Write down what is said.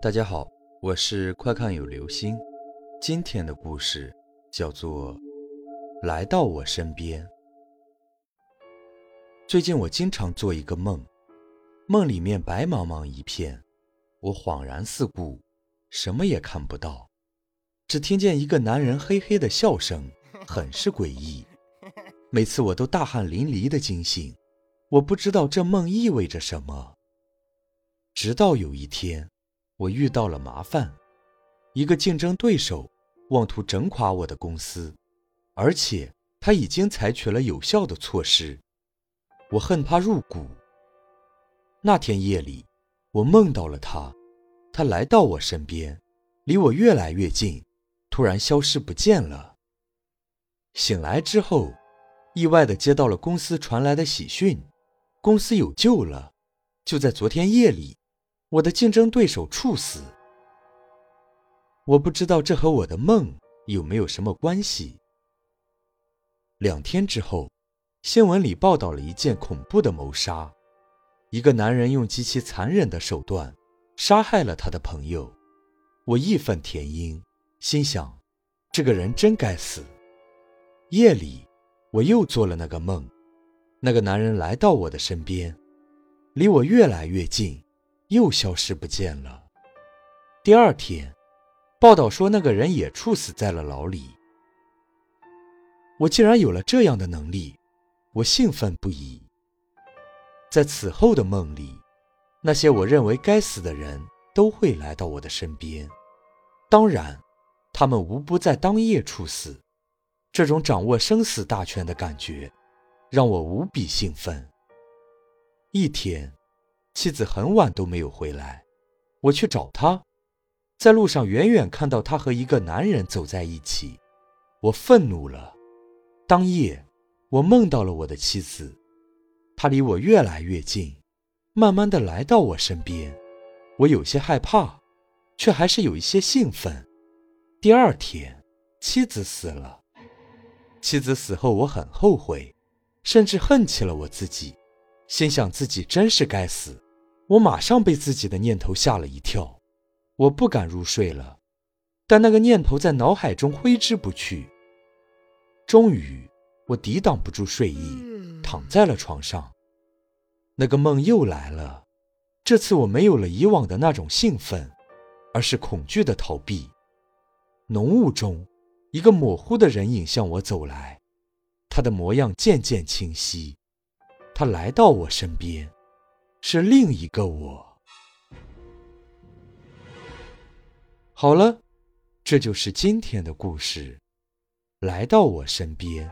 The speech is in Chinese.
大家好，我是快看有流星。今天的故事叫做《来到我身边》。最近我经常做一个梦，梦里面白茫茫一片，我恍然四顾，什么也看不到，只听见一个男人嘿嘿的笑声，很是诡异。每次我都大汗淋漓的惊醒，我不知道这梦意味着什么。直到有一天，我遇到了麻烦，一个竞争对手妄图整垮我的公司，而且他已经采取了有效的措施，我恨他入骨。那天夜里，我梦到了他，他来到我身边，离我越来越近，突然消失不见了。醒来之后。意外的接到了公司传来的喜讯，公司有救了。就在昨天夜里，我的竞争对手处死。我不知道这和我的梦有没有什么关系。两天之后，新闻里报道了一件恐怖的谋杀，一个男人用极其残忍的手段杀害了他的朋友。我义愤填膺，心想，这个人真该死。夜里。我又做了那个梦，那个男人来到我的身边，离我越来越近，又消失不见了。第二天，报道说那个人也处死在了牢里。我竟然有了这样的能力，我兴奋不已。在此后的梦里，那些我认为该死的人都会来到我的身边，当然，他们无不在当夜处死。这种掌握生死大权的感觉，让我无比兴奋。一天，妻子很晚都没有回来，我去找她，在路上远远看到她和一个男人走在一起，我愤怒了。当夜，我梦到了我的妻子，她离我越来越近，慢慢的来到我身边，我有些害怕，却还是有一些兴奋。第二天，妻子死了。妻子死后，我很后悔，甚至恨起了我自己，心想自己真是该死。我马上被自己的念头吓了一跳，我不敢入睡了，但那个念头在脑海中挥之不去。终于，我抵挡不住睡意，躺在了床上。那个梦又来了，这次我没有了以往的那种兴奋，而是恐惧的逃避。浓雾中。一个模糊的人影向我走来，他的模样渐渐清晰。他来到我身边，是另一个我。好了，这就是今天的故事。来到我身边。